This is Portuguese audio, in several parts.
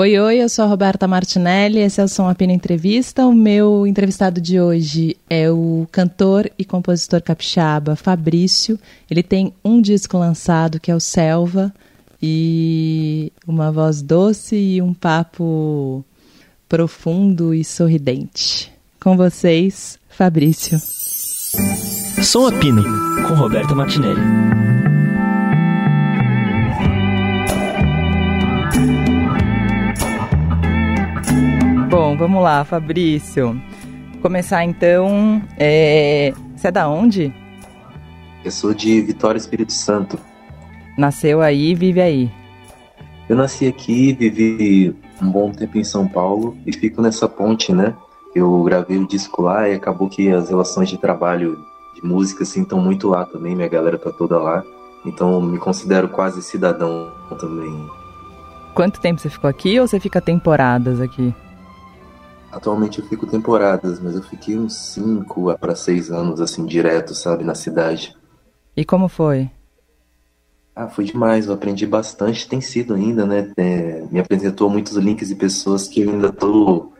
Oi, oi, eu sou a Roberta Martinelli, esse é o Som Apina Entrevista. O meu entrevistado de hoje é o cantor e compositor capixaba Fabrício. Ele tem um disco lançado que é o Selva e uma voz doce e um papo profundo e sorridente. Com vocês, Fabrício. Som Apino, com Roberta Martinelli. Bom, vamos lá, Fabrício. Começar então. É... Você é da onde? Eu sou de Vitória Espírito Santo. Nasceu aí e vive aí? Eu nasci aqui, vivi um bom tempo em São Paulo e fico nessa ponte, né? Eu gravei o disco lá e acabou que as relações de trabalho de música assim estão muito lá também, minha galera tá toda lá. Então me considero quase cidadão também. Quanto tempo você ficou aqui ou você fica temporadas aqui? Atualmente eu fico temporadas, mas eu fiquei uns 5 para 6 anos, assim, direto, sabe, na cidade. E como foi? Ah, foi demais, eu aprendi bastante, tem sido ainda, né? É, me apresentou muitos links e pessoas que eu ainda tô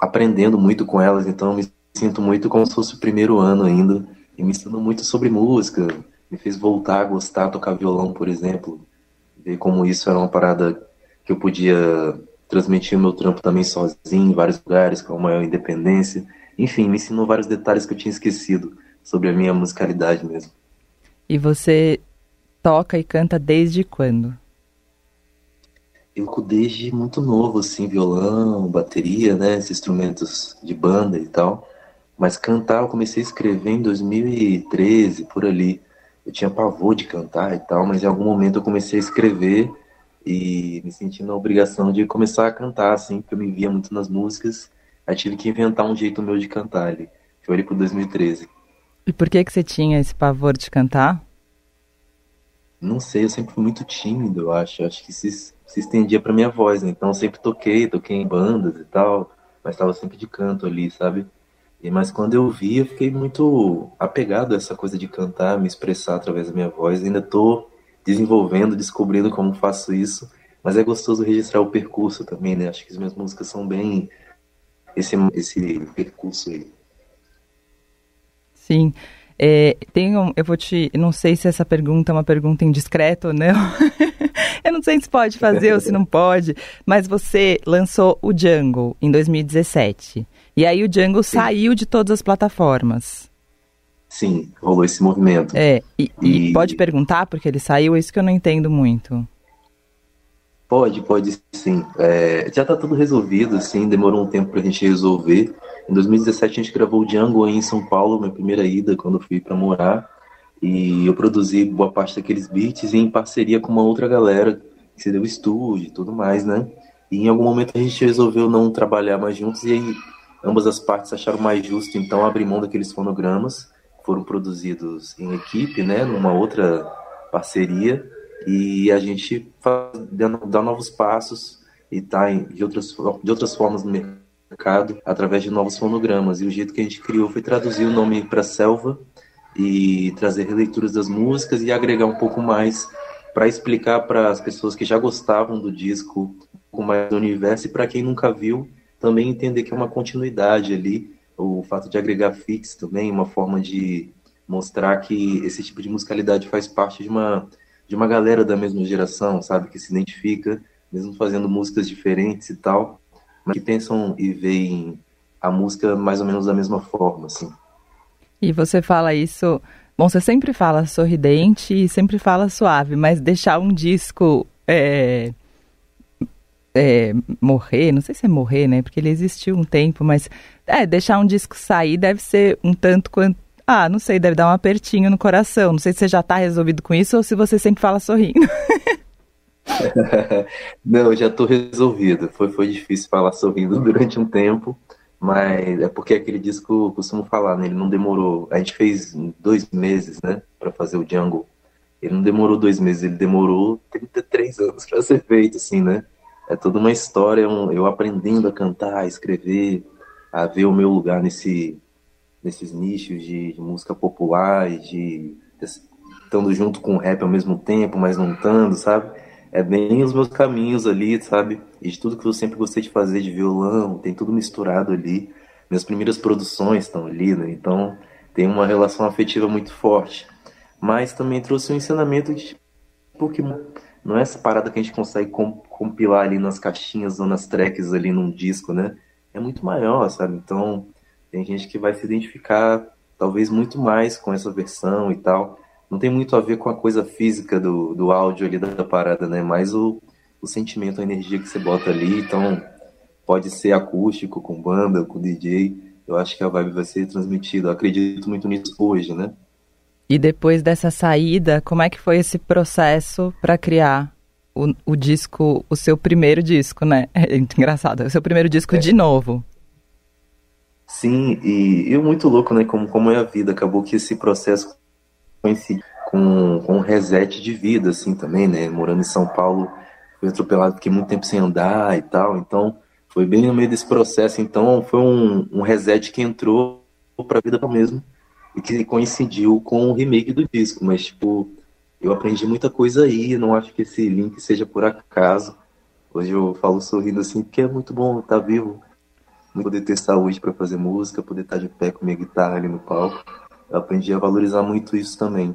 aprendendo muito com elas, então eu me sinto muito como se fosse o primeiro ano ainda. E me ensinou muito sobre música, me fez voltar a gostar, tocar violão, por exemplo. Ver como isso era uma parada que eu podia transmitir o meu trampo também sozinho em vários lugares, com maior independência. Enfim, me ensinou vários detalhes que eu tinha esquecido sobre a minha musicalidade mesmo. E você toca e canta desde quando? Eu desde muito novo, assim, violão, bateria, né, esses instrumentos de banda e tal. Mas cantar eu comecei a escrever em 2013, por ali. Eu tinha pavor de cantar e tal, mas em algum momento eu comecei a escrever e me senti na obrigação de começar a cantar, assim, porque eu me via muito nas músicas. Aí tive que inventar um jeito meu de cantar ali. Foi ali pro 2013. E por que que você tinha esse pavor de cantar? Não sei, eu sempre fui muito tímido, eu acho. Eu acho que se, se estendia pra minha voz, né? Então eu sempre toquei, toquei em bandas e tal, mas estava sempre de canto ali, sabe? E, mas quando eu vi, eu fiquei muito apegado a essa coisa de cantar, me expressar através da minha voz. Ainda tô desenvolvendo, descobrindo como faço isso. Mas é gostoso registrar o percurso também, né? Acho que as minhas músicas são bem esse, esse percurso aí. Sim. É, tem um, eu vou te. Não sei se essa pergunta é uma pergunta indiscreta ou não. eu não sei se pode fazer ou se não pode. Mas você lançou o Jungle em 2017. E aí o Jungle Sim. saiu de todas as plataformas. Sim, rolou esse movimento. É, e, e... e pode perguntar porque ele saiu, é isso que eu não entendo muito. Pode, pode sim. É, já tá tudo resolvido, assim, demorou um tempo pra gente resolver. Em 2017 a gente gravou o Django aí em São Paulo, minha primeira ida quando eu fui para morar. E eu produzi boa parte daqueles beats em parceria com uma outra galera que se deu estúdio e tudo mais, né? E em algum momento a gente resolveu não trabalhar mais juntos e aí ambas as partes acharam mais justo então abrir mão daqueles fonogramas foram produzidos em equipe, né, numa outra parceria, e a gente dá novos passos e está de outras, de outras formas no mercado através de novos fonogramas. E o jeito que a gente criou foi traduzir o nome para Selva e trazer releituras das músicas e agregar um pouco mais para explicar para as pessoas que já gostavam do disco pouco mais do universo e para quem nunca viu também entender que é uma continuidade ali o fato de agregar fix também, uma forma de mostrar que esse tipo de musicalidade faz parte de uma, de uma galera da mesma geração, sabe? Que se identifica, mesmo fazendo músicas diferentes e tal, mas que pensam e veem a música mais ou menos da mesma forma, assim. E você fala isso. Bom, você sempre fala sorridente e sempre fala suave, mas deixar um disco é, é, morrer, não sei se é morrer, né? Porque ele existiu um tempo, mas é, deixar um disco sair deve ser um tanto quanto. Ah, não sei, deve dar um apertinho no coração. Não sei se você já está resolvido com isso ou se você sempre fala sorrindo. não, já estou resolvido. Foi, foi difícil falar sorrindo durante um tempo, mas é porque aquele disco, costumo falar, né? Ele não demorou. A gente fez dois meses, né? Para fazer o Jungle. Ele não demorou dois meses, ele demorou 33 anos para ser feito, assim, né? É toda uma história, eu aprendendo a cantar, a escrever, a ver o meu lugar nesse, nesses nichos de, de música popular, de, de estando junto com o rap ao mesmo tempo, mas não estando, sabe? é bem os meus caminhos ali, sabe? E de tudo que eu sempre gostei de fazer de violão, tem tudo misturado ali. Minhas primeiras produções estão ali, né? Então tem uma relação afetiva muito forte. Mas também trouxe um ensinamento de porque não é essa parada que a gente consegue compilar ali nas caixinhas ou nas tracks ali num disco, né? É muito maior, sabe? Então tem gente que vai se identificar talvez muito mais com essa versão e tal não tem muito a ver com a coisa física do, do áudio ali da parada, né? Mais o, o sentimento, a energia que você bota ali. Então, pode ser acústico, com banda, com DJ. Eu acho que a vibe vai ser transmitida. Eu acredito muito nisso hoje, né? E depois dessa saída, como é que foi esse processo para criar o, o, disco, o seu primeiro disco, né? É engraçado, o seu primeiro disco é. de novo. Sim, e, e muito louco, né? Como, como é a vida. Acabou que esse processo coincide com, com um reset de vida, assim, também, né? Morando em São Paulo, fui atropelado, fiquei muito tempo sem andar e tal, então foi bem no meio desse processo, então foi um, um reset que entrou pra vida mesmo e que coincidiu com o remake do disco, mas, tipo, eu aprendi muita coisa aí, não acho que esse link seja por acaso. Hoje eu falo sorrindo assim, porque é muito bom estar vivo, poder ter saúde para fazer música, poder estar de pé com minha guitarra ali no palco eu aprendi a valorizar muito isso também.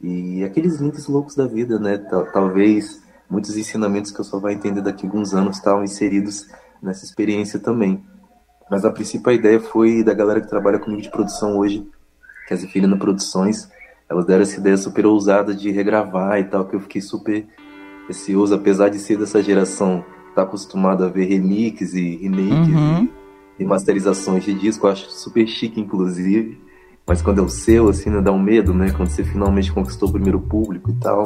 E aqueles links loucos da vida, né? Talvez muitos ensinamentos que eu só vai entender daqui a alguns anos estavam inseridos nessa experiência também. Mas a princípio a ideia foi da galera que trabalha comigo de produção hoje, que é a Produções. Elas deram essa ideia super ousada de regravar e tal, que eu fiquei super receoso, apesar de ser dessa geração, tá acostumado a ver remixes e remakes uhum. e masterizações de disco, eu acho super chique, inclusive. Mas quando é o seu, assim, né, dá um medo, né? Quando você finalmente conquistou o primeiro público e tal.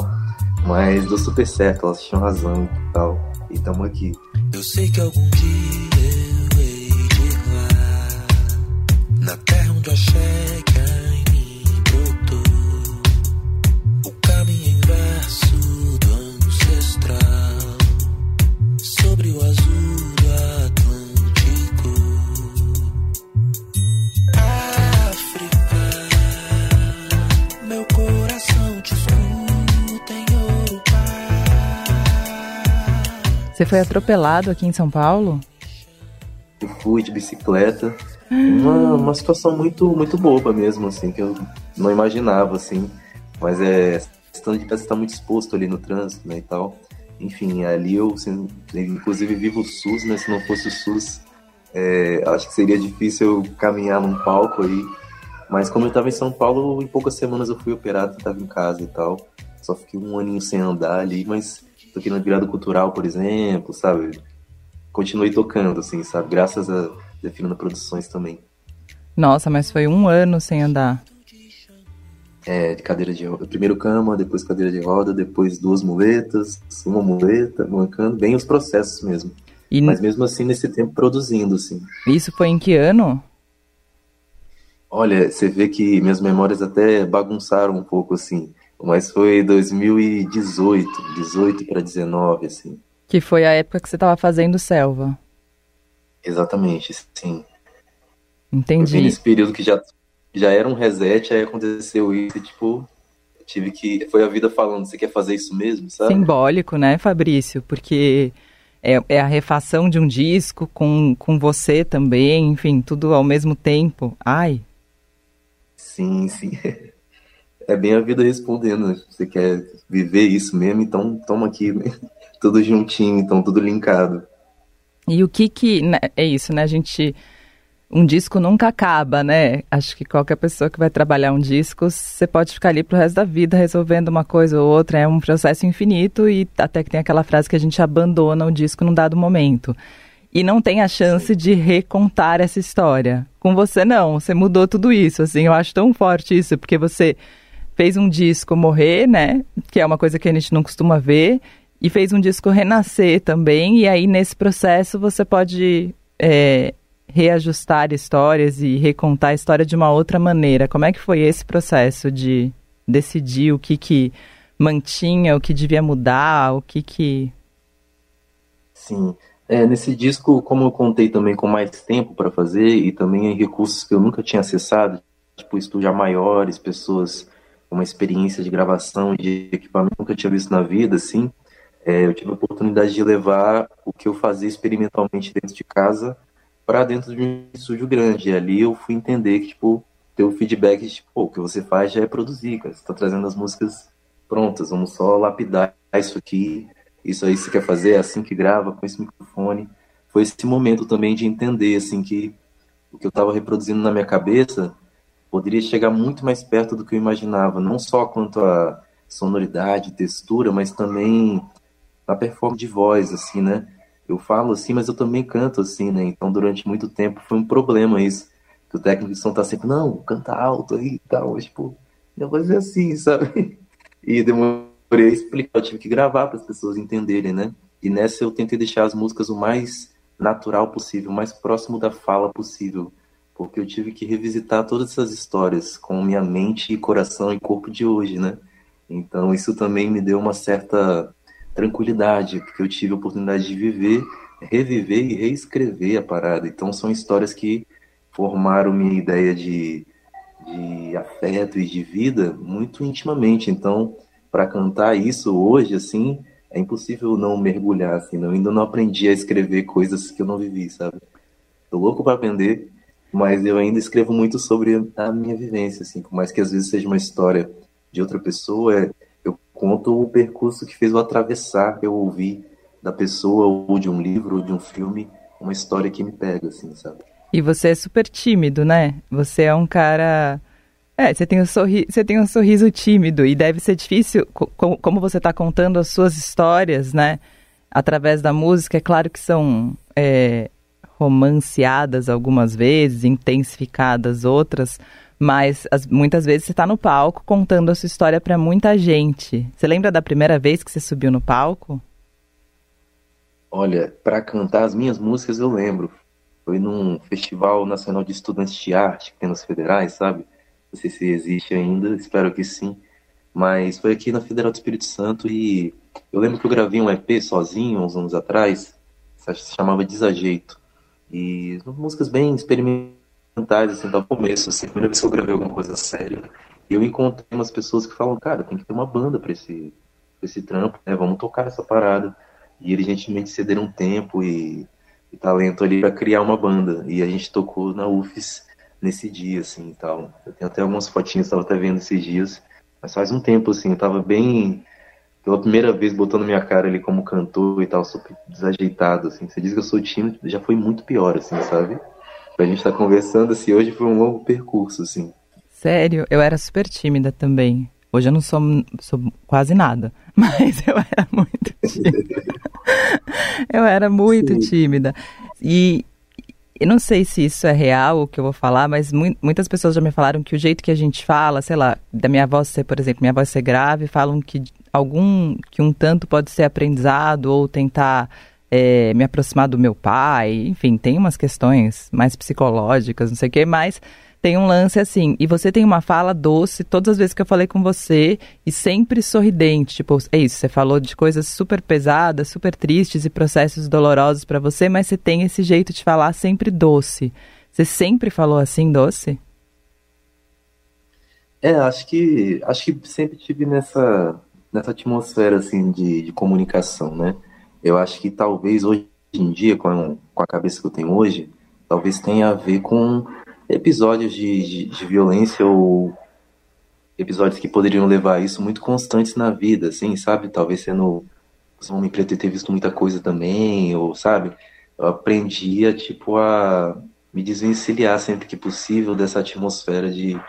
Mas deu super certo, elas tinham razão e tal. E tamo aqui. Eu sei que algum dia eu hei de lá, na terra onde eu cheguei. Você foi atropelado aqui em São Paulo? Eu fui de bicicleta. Uma, uma situação muito, muito boba mesmo, assim, que eu não imaginava, assim. Mas é questão de estar muito exposto ali no trânsito, né, e tal. Enfim, ali eu, assim, inclusive, vivo o SUS, né? Se não fosse o SUS, é, acho que seria difícil eu caminhar num palco aí. Mas como eu estava em São Paulo, em poucas semanas eu fui operado, estava em casa e tal. Só fiquei um aninho sem andar ali, mas toquei no Virado Cultural, por exemplo, sabe? Continuei tocando, assim, sabe? Graças a Defina Produções também. Nossa, mas foi um ano sem andar. É, de cadeira de roda. Primeiro cama, depois cadeira de roda, depois duas muletas, uma muleta, mancando, bem os processos mesmo. E... Mas mesmo assim, nesse tempo, produzindo, assim. Isso foi em que ano? Olha, você vê que minhas memórias até bagunçaram um pouco, assim. Mas foi 2018, 18 para 19, assim. Que foi a época que você estava fazendo Selva. Exatamente, sim. Entendi. nesse período que já, já era um reset, aí aconteceu isso, e, tipo, tive que. Foi a vida falando, você quer fazer isso mesmo, sabe? Simbólico, né, Fabrício? Porque é, é a refação de um disco com, com você também, enfim, tudo ao mesmo tempo. Ai. Sim, sim. é bem a vida respondendo. Né? Você quer viver isso mesmo, então toma aqui, né? tudo juntinho, então tudo linkado. E o que que né, é isso, né? A gente um disco nunca acaba, né? Acho que qualquer pessoa que vai trabalhar um disco, você pode ficar ali pro resto da vida resolvendo uma coisa ou outra, é um processo infinito e até que tem aquela frase que a gente abandona o disco num dado momento. E não tem a chance de recontar essa história. Com você não, você mudou tudo isso, assim, eu acho tão forte isso, porque você fez um disco morrer, né? Que é uma coisa que a gente não costuma ver. E fez um disco renascer também. E aí, nesse processo, você pode é, reajustar histórias e recontar a história de uma outra maneira. Como é que foi esse processo de decidir o que que mantinha, o que devia mudar, o que que... Sim. É, nesse disco, como eu contei também com mais tempo para fazer e também em recursos que eu nunca tinha acessado, tipo estúdios maiores, pessoas uma experiência de gravação de equipamento que eu tinha visto na vida, assim, é, eu tive a oportunidade de levar o que eu fazia experimentalmente dentro de casa para dentro de um estúdio grande. E ali eu fui entender que, tipo, ter o feedback de, tipo, o que você faz já é produzir, cara. Você tá trazendo as músicas prontas, vamos só lapidar isso aqui, isso aí você quer fazer, é assim que grava, com esse microfone. Foi esse momento também de entender, assim, que o que eu estava reproduzindo na minha cabeça poderia chegar muito mais perto do que eu imaginava, não só quanto a sonoridade, textura, mas também na performance de voz, assim, né? Eu falo assim, mas eu também canto assim, né? Então, durante muito tempo foi um problema isso. Que o técnico de som tá sempre, não, canta alto aí e tal. Mas, tipo, minha voz é assim, sabe? E demorei a explicar, eu tive que gravar para as pessoas entenderem, né? E nessa eu tentei deixar as músicas o mais natural possível, o mais próximo da fala possível. Porque eu tive que revisitar todas essas histórias com minha mente e coração e corpo de hoje, né? Então, isso também me deu uma certa tranquilidade, porque eu tive a oportunidade de viver, reviver e reescrever a parada. Então são histórias que formaram minha ideia de, de afeto e de vida muito intimamente. Então, para cantar isso hoje, assim, é impossível não mergulhar, assim, eu ainda não aprendi a escrever coisas que eu não vivi, sabe? Tô louco para aprender, mas eu ainda escrevo muito sobre a minha vivência, assim, por mais que às vezes seja uma história de outra pessoa, é conto o percurso que fez eu atravessar, eu ouvir da pessoa ou de um livro ou de um filme uma história que me pega, assim, sabe? E você é super tímido, né? Você é um cara. É, você tem um, sorri... você tem um sorriso tímido e deve ser difícil, como você está contando as suas histórias, né? Através da música, é claro que são é, romanceadas algumas vezes, intensificadas outras, mas as, muitas vezes você está no palco contando a sua história para muita gente. Você lembra da primeira vez que você subiu no palco? Olha, para cantar as minhas músicas eu lembro. Foi num Festival Nacional de Estudantes de Arte que tem nos federais, sabe? Não sei se existe ainda, espero que sim. Mas foi aqui na Federal do Espírito Santo e eu lembro que eu gravei um EP sozinho uns anos atrás, se chamava Desajeito. E músicas bem experimentais assim, do começo, assim, a primeira vez que eu gravei alguma coisa séria, eu encontrei umas pessoas que falam, cara, tem que ter uma banda pra esse, pra esse trampo, né? Vamos tocar essa parada. E eles gentilmente cederam tempo e, e talento ali para criar uma banda. E a gente tocou na UFES nesse dia, assim, e tal. Eu tenho até algumas fotinhas, estava até vendo esses dias. Mas faz um tempo, assim, eu tava bem, pela primeira vez, botando minha cara ali como cantor e tal, super desajeitado, assim. Você diz que eu sou tímido, já foi muito pior, assim, sabe? pra gente estar tá conversando, assim, hoje foi um longo percurso, assim. Sério? Eu era super tímida também. Hoje eu não sou, sou quase nada, mas eu era muito tímida. eu era muito Sim. tímida. E eu não sei se isso é real o que eu vou falar, mas mu muitas pessoas já me falaram que o jeito que a gente fala, sei lá, da minha voz ser, por exemplo, minha voz ser grave, falam que algum que um tanto pode ser aprendizado ou tentar é, me aproximar do meu pai, enfim, tem umas questões mais psicológicas, não sei o que, mas tem um lance assim, e você tem uma fala doce todas as vezes que eu falei com você e sempre sorridente, tipo, é isso, você falou de coisas super pesadas, super tristes e processos dolorosos para você, mas você tem esse jeito de falar sempre doce. Você sempre falou assim, doce? É, acho que acho que sempre tive nessa nessa atmosfera assim de, de comunicação, né? eu acho que talvez hoje em dia, com, com a cabeça que eu tenho hoje, talvez tenha a ver com episódios de, de, de violência ou episódios que poderiam levar a isso muito constantes na vida, assim, sabe? Talvez sendo um homem preto ter visto muita coisa também, ou sabe? Eu aprendi a, tipo, a me desvencilhar sempre que possível dessa atmosfera de,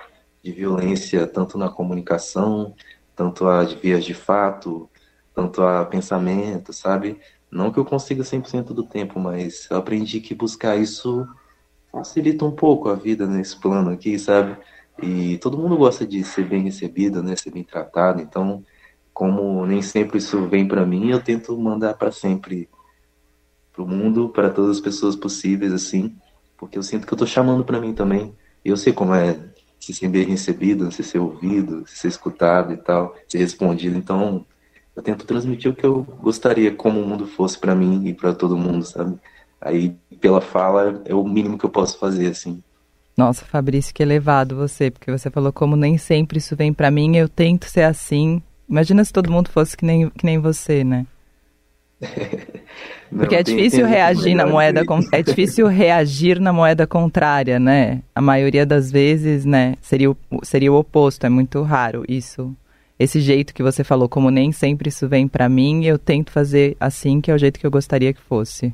de violência, tanto na comunicação, tanto as vias de fato, tanto a pensamento, sabe? Não que eu consiga 100% do tempo, mas eu aprendi que buscar isso facilita um pouco a vida nesse plano aqui, sabe? E todo mundo gosta de ser bem recebido, né? Ser bem tratado. Então, como nem sempre isso vem para mim, eu tento mandar para sempre pro mundo, para todas as pessoas possíveis, assim, porque eu sinto que eu tô chamando para mim também. E eu sei como é se ser bem recebido, se ser ouvido, se ser escutado e tal, ser respondido. Então, eu tento transmitir o que eu gostaria como o mundo fosse para mim e para todo mundo, sabe? Aí, pela fala, é o mínimo que eu posso fazer, assim. Nossa, Fabrício, que elevado você, porque você falou como nem sempre isso vem para mim, eu tento ser assim. Imagina se todo mundo fosse que nem, que nem você, né? Não, Porque é difícil reagir na moeda é difícil reagir na moeda contrária, né? A maioria das vezes, né, seria o, seria o oposto, é muito raro isso. Esse jeito que você falou, como nem sempre isso vem para mim, eu tento fazer assim, que é o jeito que eu gostaria que fosse.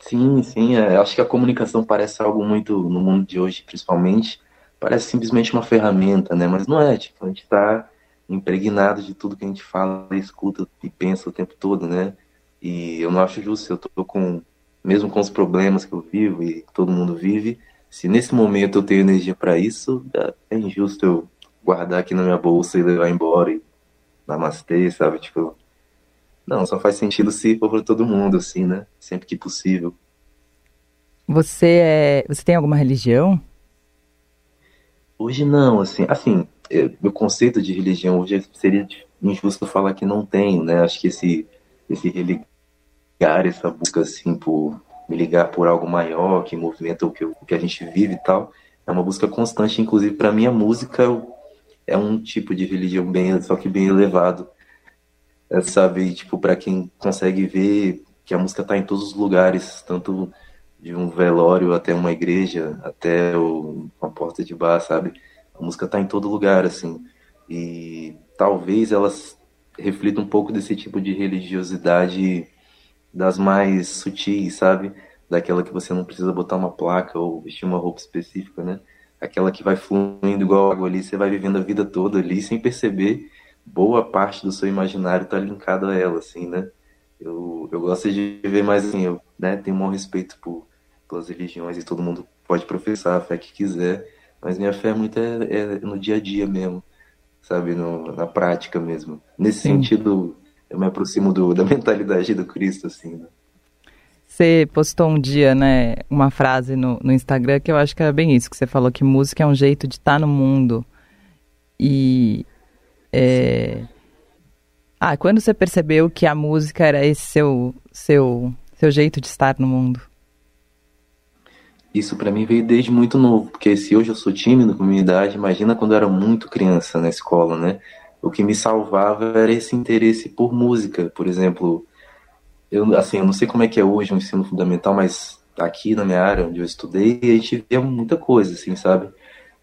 Sim, sim, é, acho que a comunicação parece algo muito no mundo de hoje, principalmente, parece simplesmente uma ferramenta, né? Mas não é, tipo, a gente está impregnado de tudo que a gente fala, escuta e pensa o tempo todo, né? E eu não acho justo, eu tô com, mesmo com os problemas que eu vivo e todo mundo vive, se nesse momento eu tenho energia para isso, é injusto eu guardar aqui na minha bolsa e levar embora e namastê, sabe? Tipo, não, só faz sentido se for para todo mundo, assim, né? Sempre que possível. Você é, você tem alguma religião? Hoje não, assim, assim, é, meu conceito de religião hoje seria injusto falar que não tenho, né? Acho que esse esse religar, essa busca assim por me ligar por algo maior que movimenta o que, o que a gente vive e tal, é uma busca constante. Inclusive para mim a música é um tipo de religião bem, só que bem elevado. É, sabe, tipo para quem consegue ver que a música está em todos os lugares, tanto de um velório até uma igreja, até o, uma porta de bar, sabe? A música está em todo lugar, assim. E talvez elas reflitam um pouco desse tipo de religiosidade das mais sutis, sabe? Daquela que você não precisa botar uma placa ou vestir uma roupa específica, né? Aquela que vai fluindo igual água ali, você vai vivendo a vida toda ali sem perceber. Boa parte do seu imaginário está linkado a ela, assim, né? Eu, eu gosto de ver mais assim, eu né, tenho um bom respeito por, pelas religiões e todo mundo pode professar a fé que quiser, mas minha fé é muito é, é no dia a dia mesmo, sabe? No, na prática mesmo. Nesse Sim. sentido, eu me aproximo do, da mentalidade do Cristo, assim, né? Você postou um dia, né, uma frase no, no Instagram que eu acho que era bem isso, que você falou que música é um jeito de estar tá no mundo. E. É... Ah, quando você percebeu que a música era esse seu, seu, seu jeito de estar no mundo? Isso para mim veio desde muito novo, porque se hoje eu sou tímido com minha idade, imagina quando eu era muito criança na escola, né? O que me salvava era esse interesse por música, por exemplo. Eu, assim, eu não sei como é que é hoje o ensino fundamental, mas aqui na minha área onde eu estudei, a gente via muita coisa, assim, sabe?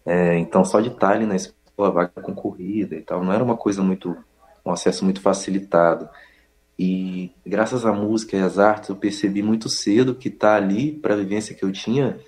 É, então, só de estar na escola, vaga concorrida e tal, não era uma coisa muito, um acesso muito facilitado. E graças à música e às artes, eu percebi muito cedo que estar tá ali, para a vivência que eu tinha,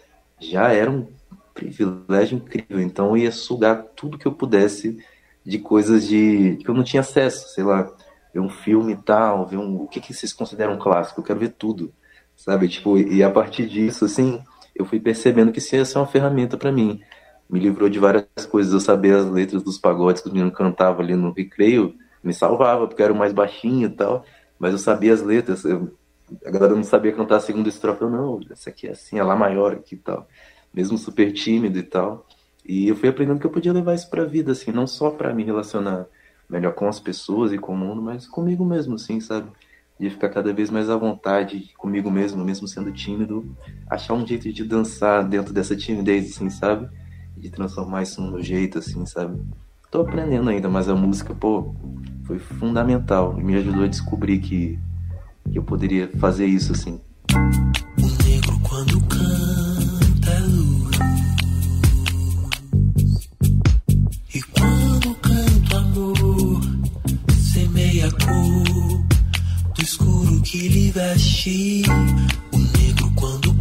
já era um privilégio incrível. Então eu ia sugar tudo que eu pudesse de coisas de que eu não tinha acesso, sei lá, ver um filme e tal, ver um, o que, que vocês consideram um clássico, eu quero ver tudo, sabe? Tipo, e a partir disso, assim, eu fui percebendo que isso ia ser uma ferramenta para mim. Me livrou de várias coisas, eu sabia as letras dos pagodes que os meninos cantavam ali no recreio, me salvava, porque era o mais baixinho e tal mas eu sabia as letras. Eu, a galera não sabia cantar a segunda estrofe. Eu, não, essa aqui é assim, é lá maior aqui e tal. Mesmo super tímido e tal. E eu fui aprendendo que eu podia levar isso pra vida, assim, não só para me relacionar melhor com as pessoas e com o mundo, mas comigo mesmo, assim, sabe? De ficar cada vez mais à vontade comigo mesmo, mesmo sendo tímido, achar um jeito de dançar dentro dessa timidez, assim, sabe? De transformar isso meu jeito, assim, sabe? Tô aprendendo ainda, mas a música, pô, foi fundamental e me ajudou a descobrir que, que eu poderia fazer isso assim. O negro quando canta é luz E quando canta amor Semeia a cor Do escuro que lhe veste O negro quando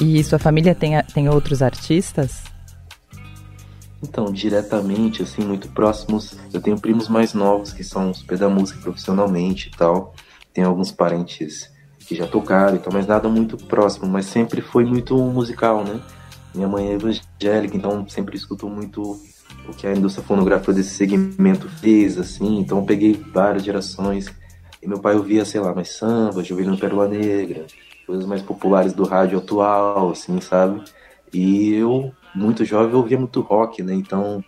E sua família tem, tem outros artistas? Então, diretamente, assim, muito próximos, eu tenho primos mais novos que são super da música profissionalmente e tal. Tenho alguns parentes que já tocaram e tal, mas nada muito próximo, mas sempre foi muito musical, né? Minha mãe é evangélica, então sempre escutou muito o que a indústria fonográfica desse segmento fez, assim, então eu peguei várias gerações. E meu pai ouvia, sei lá, mais samba, Juvenil Pérola Negra, coisas mais populares do rádio atual, assim, sabe? E eu, muito jovem, ouvia muito rock, né? Então,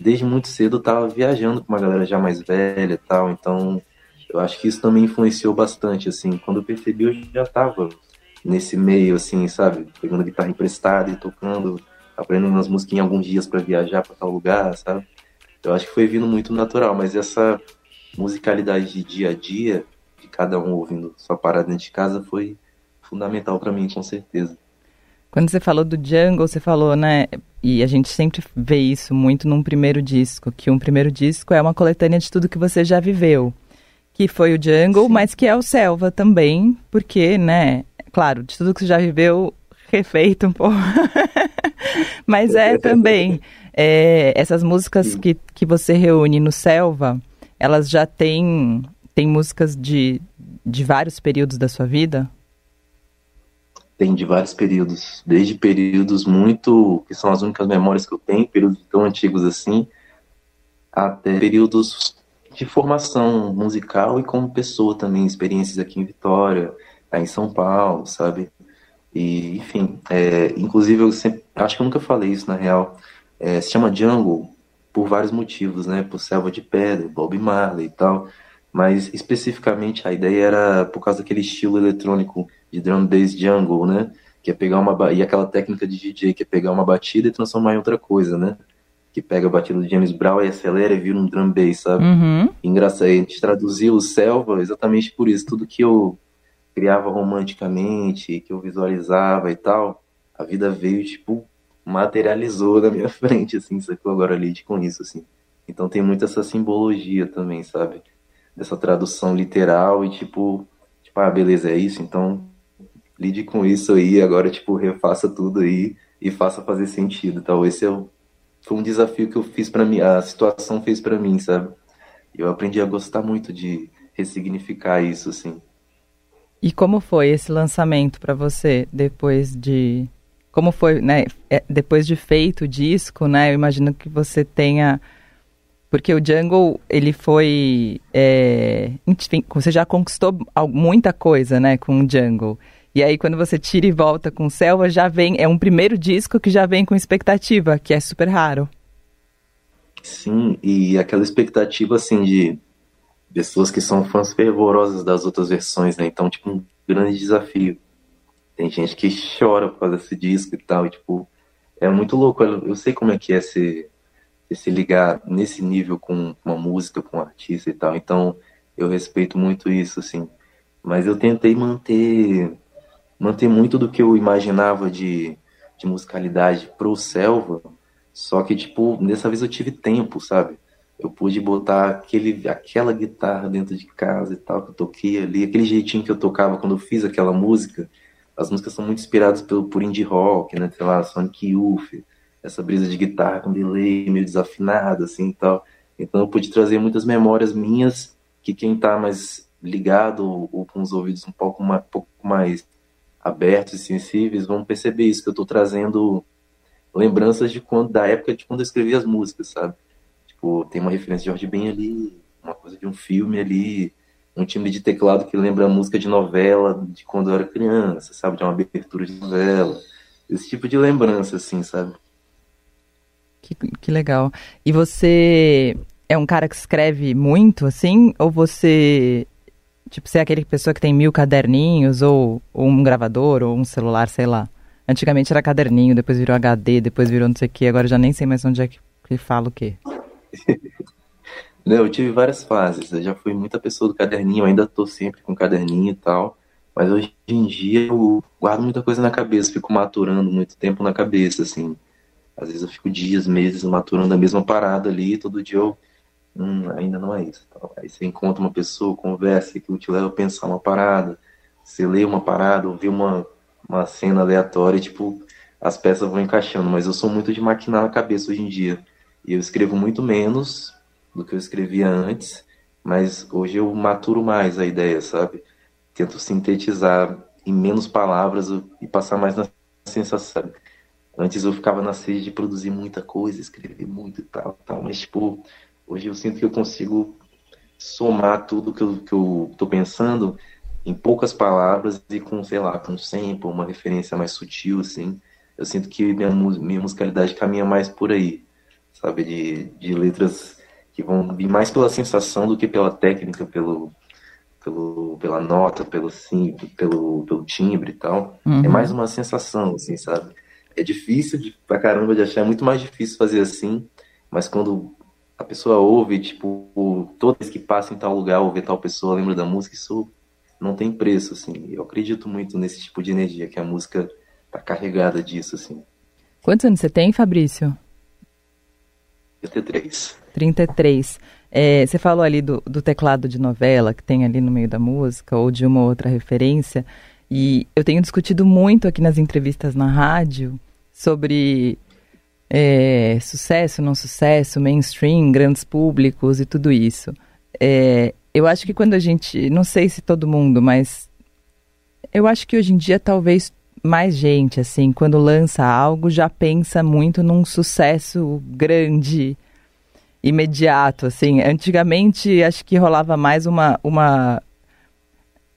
desde muito cedo eu tava viajando com uma galera já mais velha e tal, então Eu acho que isso também influenciou bastante, assim. Quando eu percebi, eu já estava nesse meio, assim, sabe? Pegando guitarra emprestada e tocando, aprendendo umas musiquinhas alguns dias para viajar para tal lugar, sabe? Eu acho que foi vindo muito natural, mas essa musicalidade de dia a dia, de cada um ouvindo sua parada dentro de casa, foi fundamental para mim, com certeza. Quando você falou do Jungle, você falou, né? E a gente sempre vê isso muito num primeiro disco, que um primeiro disco é uma coletânea de tudo que você já viveu. Que foi o Jungle, Sim. mas que é o Selva também, porque, né? Claro, de tudo que você já viveu, refeito um pouco. mas é também. É, essas músicas que, que você reúne no Selva, elas já têm, têm músicas de, de vários períodos da sua vida? tem de vários períodos, desde períodos muito, que são as únicas memórias que eu tenho, períodos tão antigos assim, até períodos de formação musical e como pessoa também, experiências aqui em Vitória, em São Paulo, sabe? E, enfim, é, inclusive eu sempre, acho que eu nunca falei isso na real, é, se chama Jungle por vários motivos, né? Por Selva de Pedra, Bob Marley e tal, mas especificamente a ideia era por causa daquele estilo eletrônico de drum bass jungle, né? Que é pegar uma e aquela técnica de DJ que é pegar uma batida e transformar em outra coisa, né? Que pega a batida do James Brown e acelera e vira um drum bass, sabe? Uhum. Engraçado, a gente traduziu o Selva exatamente por isso. Tudo que eu criava romanticamente, que eu visualizava e tal, a vida veio, tipo, materializou na minha frente, assim, sacou? Agora lide com isso, assim. Então tem muito essa simbologia também, sabe? Dessa tradução literal e, tipo, tipo, ah, beleza, é isso, então lide com isso aí, agora, tipo, refaça tudo aí e faça fazer sentido, tal. Esse é o, foi um desafio que eu fiz para mim, a situação fez para mim, sabe? Eu aprendi a gostar muito de ressignificar isso, assim. E como foi esse lançamento para você depois de como foi, né, é, depois de feito o disco, né? Eu imagino que você tenha porque o Jungle, ele foi. É, enfim, você já conquistou muita coisa, né, com o Jungle. E aí, quando você tira e volta com Selva, já vem. É um primeiro disco que já vem com expectativa, que é super raro. Sim, e aquela expectativa, assim, de pessoas que são fãs fervorosas das outras versões, né? Então, tipo, um grande desafio. Tem gente que chora por causa desse disco e tal, e, tipo, é muito louco. Eu, sei como é que é se, se ligar nesse nível com uma música, com um artista e tal. Então, eu respeito muito isso, assim. Mas eu tentei manter manter muito do que eu imaginava de, de musicalidade pro Selva, só que, tipo, dessa vez eu tive tempo, sabe? Eu pude botar aquele, aquela guitarra dentro de casa e tal, que eu toquei ali, aquele jeitinho que eu tocava quando eu fiz aquela música. As músicas são muito inspiradas pelo, por indie rock, né? Sei lá, Sonic Youth, essa brisa de guitarra com delay, meio desafinado, assim e tal. Então eu pude trazer muitas memórias minhas que quem tá mais ligado ou, com os ouvidos um pouco mais, pouco mais abertos e sensíveis vão perceber isso, que eu estou trazendo lembranças de quando, da época de quando eu escrevi as músicas, sabe? Tipo, tem uma referência de Jorge Ben ali, uma coisa de um filme ali, um time de teclado que lembra música de novela de quando eu era criança, sabe? De uma abertura de novela. Esse tipo de lembrança, assim, sabe? Que, que legal. E você é um cara que escreve muito, assim? Ou você Tipo, ser aquele pessoa que tem mil caderninhos, ou, ou, um gravador, ou um celular, sei lá. Antigamente era caderninho, depois virou HD, depois virou não sei o que, agora já nem sei mais onde é que, que fala o quê. eu tive várias fases. Eu já fui muita pessoa do caderninho, ainda tô sempre com caderninho e tal. Mas hoje em dia eu guardo muita coisa na cabeça, fico maturando muito tempo na cabeça, assim. Às vezes eu fico dias, meses maturando a mesma parada ali, todo dia eu hum, ainda não é isso. Então, aí você encontra uma pessoa, conversa, que te leva a pensar uma parada, você lê uma parada, ouvir uma, uma cena aleatória, e, tipo, as peças vão encaixando. Mas eu sou muito de maquinar na cabeça hoje em dia. E eu escrevo muito menos do que eu escrevia antes, mas hoje eu maturo mais a ideia, sabe? Tento sintetizar em menos palavras e passar mais na sensação. Antes eu ficava na sede de produzir muita coisa, escrever muito e tal, tal mas tipo, Hoje eu sinto que eu consigo somar tudo que eu, que eu tô pensando em poucas palavras e com, sei lá, com um sample, uma referência mais sutil, assim. Eu sinto que minha, minha musicalidade caminha mais por aí, sabe? De, de letras que vão vir mais pela sensação do que pela técnica, pelo, pelo, pela nota, pelo sim, pelo, pelo timbre e tal. Uhum. É mais uma sensação, assim, sabe? É difícil de, pra caramba de achar, é muito mais difícil fazer assim, mas quando a pessoa ouve, tipo, vez que passa em tal lugar, ouve tal pessoa, lembra da música, isso não tem preço, assim. Eu acredito muito nesse tipo de energia, que a música tá carregada disso, assim. Quantos anos você tem, Fabrício? Eu tenho três. 33. É, você falou ali do, do teclado de novela que tem ali no meio da música ou de uma outra referência. E eu tenho discutido muito aqui nas entrevistas na rádio sobre é, sucesso, não sucesso, mainstream, grandes públicos e tudo isso. É, eu acho que quando a gente, não sei se todo mundo, mas eu acho que hoje em dia talvez mais gente, assim, quando lança algo, já pensa muito num sucesso grande, imediato, assim. Antigamente, acho que rolava mais uma, uma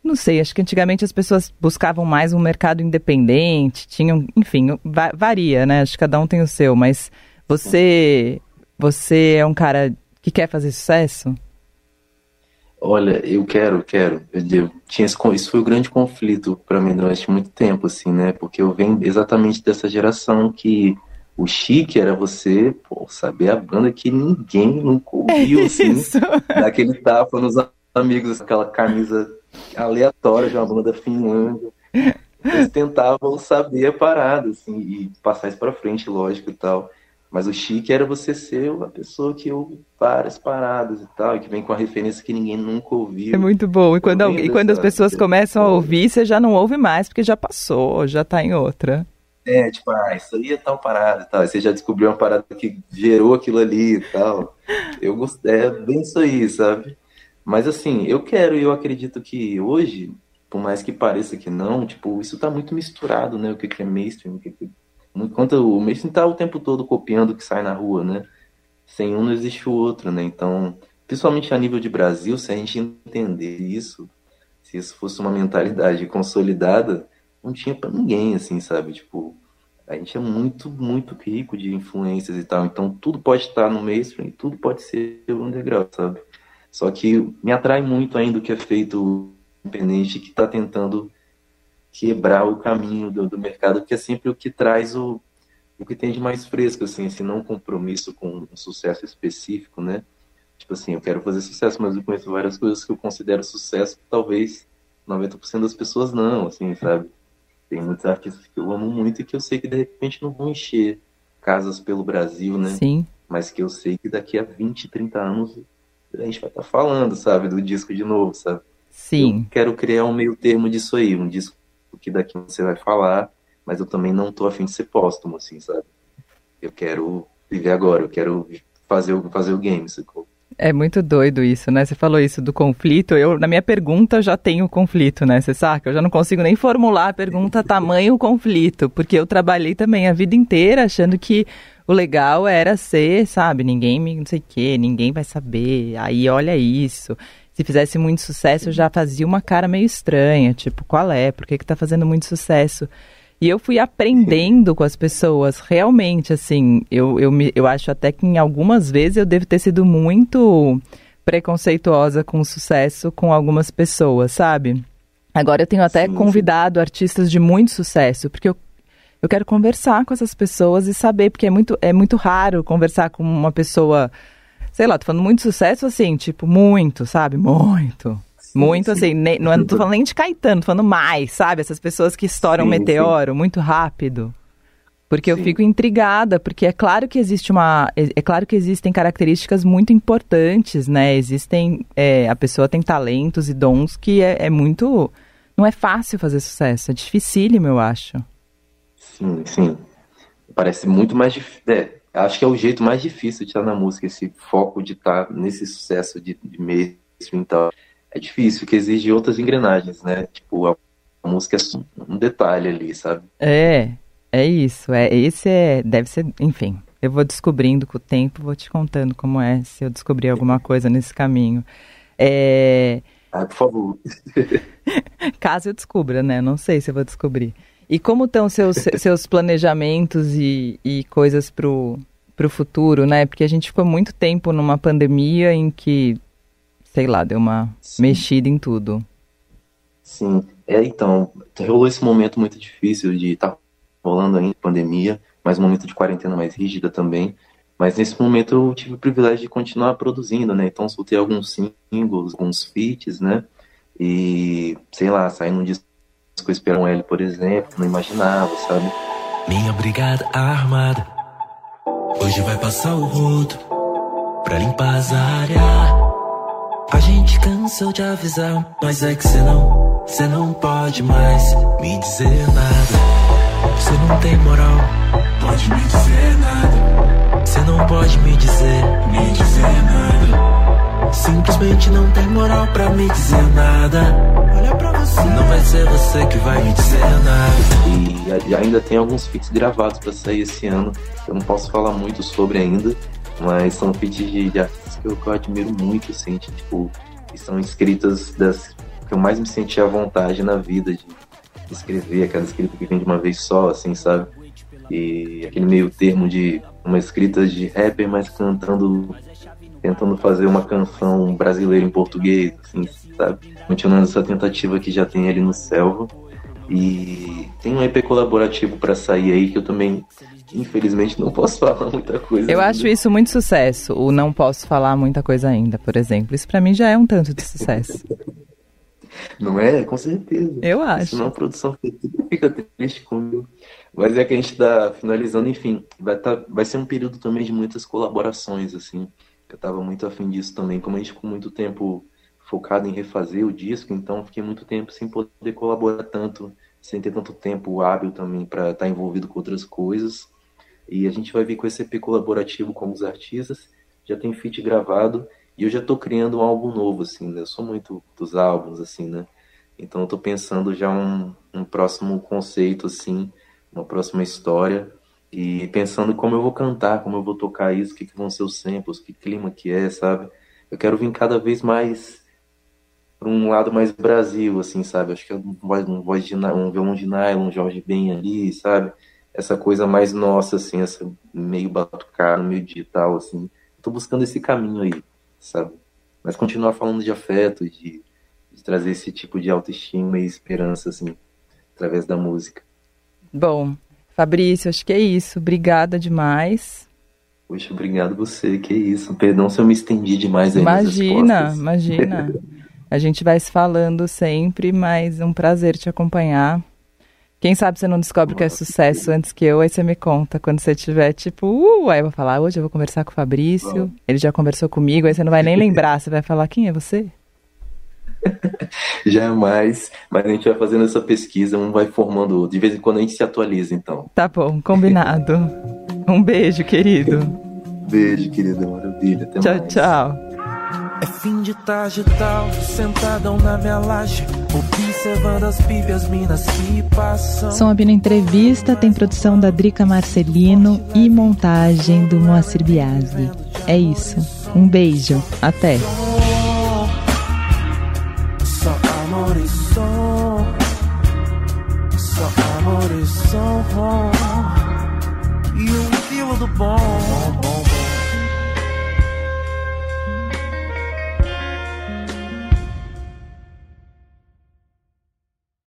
não sei, acho que antigamente as pessoas buscavam mais um mercado independente, tinham, enfim, va varia, né? Acho que cada um tem o seu, mas você você é um cara que quer fazer sucesso? Olha, eu quero, quero. Eu, eu tinha esse, isso foi o grande conflito para mim durante muito tempo, assim, né? Porque eu venho exatamente dessa geração que o chique era você pô, saber a banda que ninguém nunca ouviu, É assim, isso. daquele tapa nos amigos, aquela camisa aleatória de uma banda Finlândia. Eles tentavam saber a parada, assim, e passar isso pra frente, lógico e tal. Mas o chique era você ser uma pessoa que ouve várias paradas e tal, e que vem com a referência que ninguém nunca ouviu. É muito bom. E quando, e quando as pessoas começam a ouvir, você já não ouve mais, porque já passou, já tá em outra. É, tipo, ah, isso aí é tal parada e tal. Aí você já descobriu uma parada que gerou aquilo ali e tal. Eu gostei, é bem isso aí, sabe? Mas assim, eu quero e eu acredito que hoje, por mais que pareça que não, tipo, isso tá muito misturado, né? O que que é mainstream, o que que... Enquanto o mainstream tá o tempo todo copiando o que sai na rua, né? Sem um não existe o outro, né? Então, principalmente a nível de Brasil, se a gente entender isso, se isso fosse uma mentalidade consolidada, não tinha pra ninguém, assim, sabe? Tipo, a gente é muito, muito rico de influências e tal. Então, tudo pode estar no mainstream, tudo pode ser underground, sabe? Só que me atrai muito ainda o que é feito independente, que está tentando quebrar o caminho do, do mercado, que é sempre o que traz o, o que tem de mais fresco, assim, esse não compromisso com um sucesso específico, né? Tipo assim, eu quero fazer sucesso, mas eu conheço várias coisas que eu considero sucesso, que talvez 90% das pessoas não, assim, sabe? Tem muitos artistas que eu amo muito e que eu sei que de repente não vão encher casas pelo Brasil, né? Sim. Mas que eu sei que daqui a 20, 30 anos a gente vai estar falando, sabe, do disco de novo, sabe? Sim. Eu quero criar um meio termo disso aí, um disco que daqui você vai falar, mas eu também não tô afim de ser póstumo, assim, sabe? Eu quero viver agora, eu quero fazer, o- fazer o game, sacou? É muito doido isso, né? Você falou isso do conflito. Eu, na minha pergunta, já tenho conflito, né? Você saca? Eu já não consigo nem formular a pergunta tamanho conflito, porque eu trabalhei também a vida inteira achando que o legal era ser, sabe? Ninguém me, não sei o quê, ninguém vai saber. Aí olha isso. Se fizesse muito sucesso, eu já fazia uma cara meio estranha, tipo, qual é? Por que que tá fazendo muito sucesso? E eu fui aprendendo com as pessoas, realmente, assim, eu, eu, me, eu acho até que em algumas vezes eu devo ter sido muito preconceituosa com o sucesso com algumas pessoas, sabe? Agora eu tenho até Sim, sim. convidado artistas de muito sucesso, porque eu, eu quero conversar com essas pessoas e saber, porque é muito, é muito raro conversar com uma pessoa, sei lá, tô falando muito sucesso assim, tipo, muito, sabe? Muito. Muito sim. assim, nem, não, é- não tô falando nem de Caetano, tô falando mais, sabe? Essas pessoas que estouram Sim, meteoro muito rápido. Porque eu Sim. fico intrigada, porque é claro que existe uma. É, é claro que existem características muito importantes, né? Existem. é, a pessoa tem talentos e dons que é, é muito. Não é fácil fazer sucesso, é dificílimo, eu acho. Sim, sim. Parece muito mais difícil. Acho que é o jeito mais difícil de estar na música, esse foco de estar nesse sucesso de, de mainstream e tal. É difícil, porque exige outras engrenagens, né? Tipo, a, a música é um detalhe ali, sabe? É, é isso. É, esse é. Deve ser. Enfim, eu vou descobrindo com o tempo, vou te contando como é, se eu descobrir alguma coisa nesse caminho. É. Ah, por favor. Caso eu descubra, né? Não sei se eu vou descobrir. E como estão seus, seus planejamentos e, e coisas pro, pro futuro, né? Porque a gente ficou muito tempo numa pandemia em que sei lá, deu uma Sim. mexida em tudo. Sim, é então, rolou esse momento muito difícil de estar rolando ainda pandemia, mas um momento de quarentena mais rígida também. Mas nesse momento eu tive o privilégio de continuar produzindo, né? Então soltei alguns singles, alguns feats, né? E, sei lá, saí num disco com Esperão L, por exemplo, não imaginava, sabe? Minha brigada armada. Hoje vai passar o rodo Pra limpar as áreas. A gente cansou de avisar Mas é que cê não, cê não pode mais Me dizer nada. Cê não tem moral Pode me dizer nada. Cê não pode me Simplesmente não tem moral pra me dizer nada Olha pra você Não vai ser você que vai me dizer nada E a- ainda tem alguns feats gravados para sair esse ano. Eu não posso falar muito sobre ainda, mas são feats de, de artistas que eu, que eu admiro muito, assim, tipo, que são escritas das que eu mais me senti à vontade na vida de escrever, aquela escrita que vem de uma vez só, assim, sabe? E aquele meio termo de uma escrita de rapper, mas cantando, tentando fazer uma canção brasileira em português, assim, sabe? Continuando essa tentativa que já tem ali no Selva. E tem um EP colaborativo pra sair aí que eu também, infelizmente, não posso falar muita coisa. Eu ainda. acho isso muito sucesso. O não posso falar muita coisa ainda, por exemplo. Isso pra mim já é um tanto de sucesso. Não é? Com certeza. Eu acho. Senão a produção fica triste comigo. Mas é que a gente tá finalizando, enfim, vai, tá, vai ser um período também de muitas colaborações, assim. Eu tava muito afim disso também. Como a gente ficou muito tempo focado em refazer o disco, então fiquei muito tempo sem poder colaborar tanto, sem ter tanto tempo hábil também para estar envolvido com outras coisas. E a gente vai vir com esse EP colaborativo com os artistas. Já tem feat gravado e eu já tô criando um álbum novo, assim, né? Eu sou muito dos álbuns, assim, né? Então eu pensando já um, um próximo conceito, assim, uma próxima história. E pensando como eu vou cantar, como eu vou tocar isso, o que, que vão ser os samples, que clima que é, sabe? Eu quero vir cada vez mais para um lado mais Brasil, assim, sabe? Acho que é um voz, de, um violão de nylon, um Jorge Ben ali, sabe? Essa coisa mais nossa, assim, essa meio batucado, meio digital, assim. Tô buscando esse caminho aí, sabe? Mas continuar falando de afeto, de, de trazer esse tipo de autoestima e esperança, assim, através da música. Bom, Fabrício, acho que é isso. Obrigada demais. Poxa, obrigado você, que isso. Perdão se eu me estendi demais aí Imagina, imagina. A gente vai se falando sempre, mas é um prazer te acompanhar. Quem sabe você não descobre que é sucesso antes que eu, aí você me conta. Quando você tiver, tipo, uh, aí eu vou falar, "Ah, hoje eu vou conversar com o Fabrício. Ele já conversou comigo, aí você não vai nem lembrar, você vai falar, quem é você? Jamais, mas a gente vai fazendo essa pesquisa, um vai formando o outro. De vez em quando a gente se atualiza, então. Tá bom, combinado. Um beijo, querido. Beijo, querida, maravilha. Até Tchau, mais. tchau. É fim de tarde e tal, sentadão na minha laje, observando as pífias minas que passam. Som Abino Entrevista tem produção da Drica Marcelino e montagem do Moacir Biasi. É isso. Um beijo. Até. amore son, só amore son. E um quilo do bom.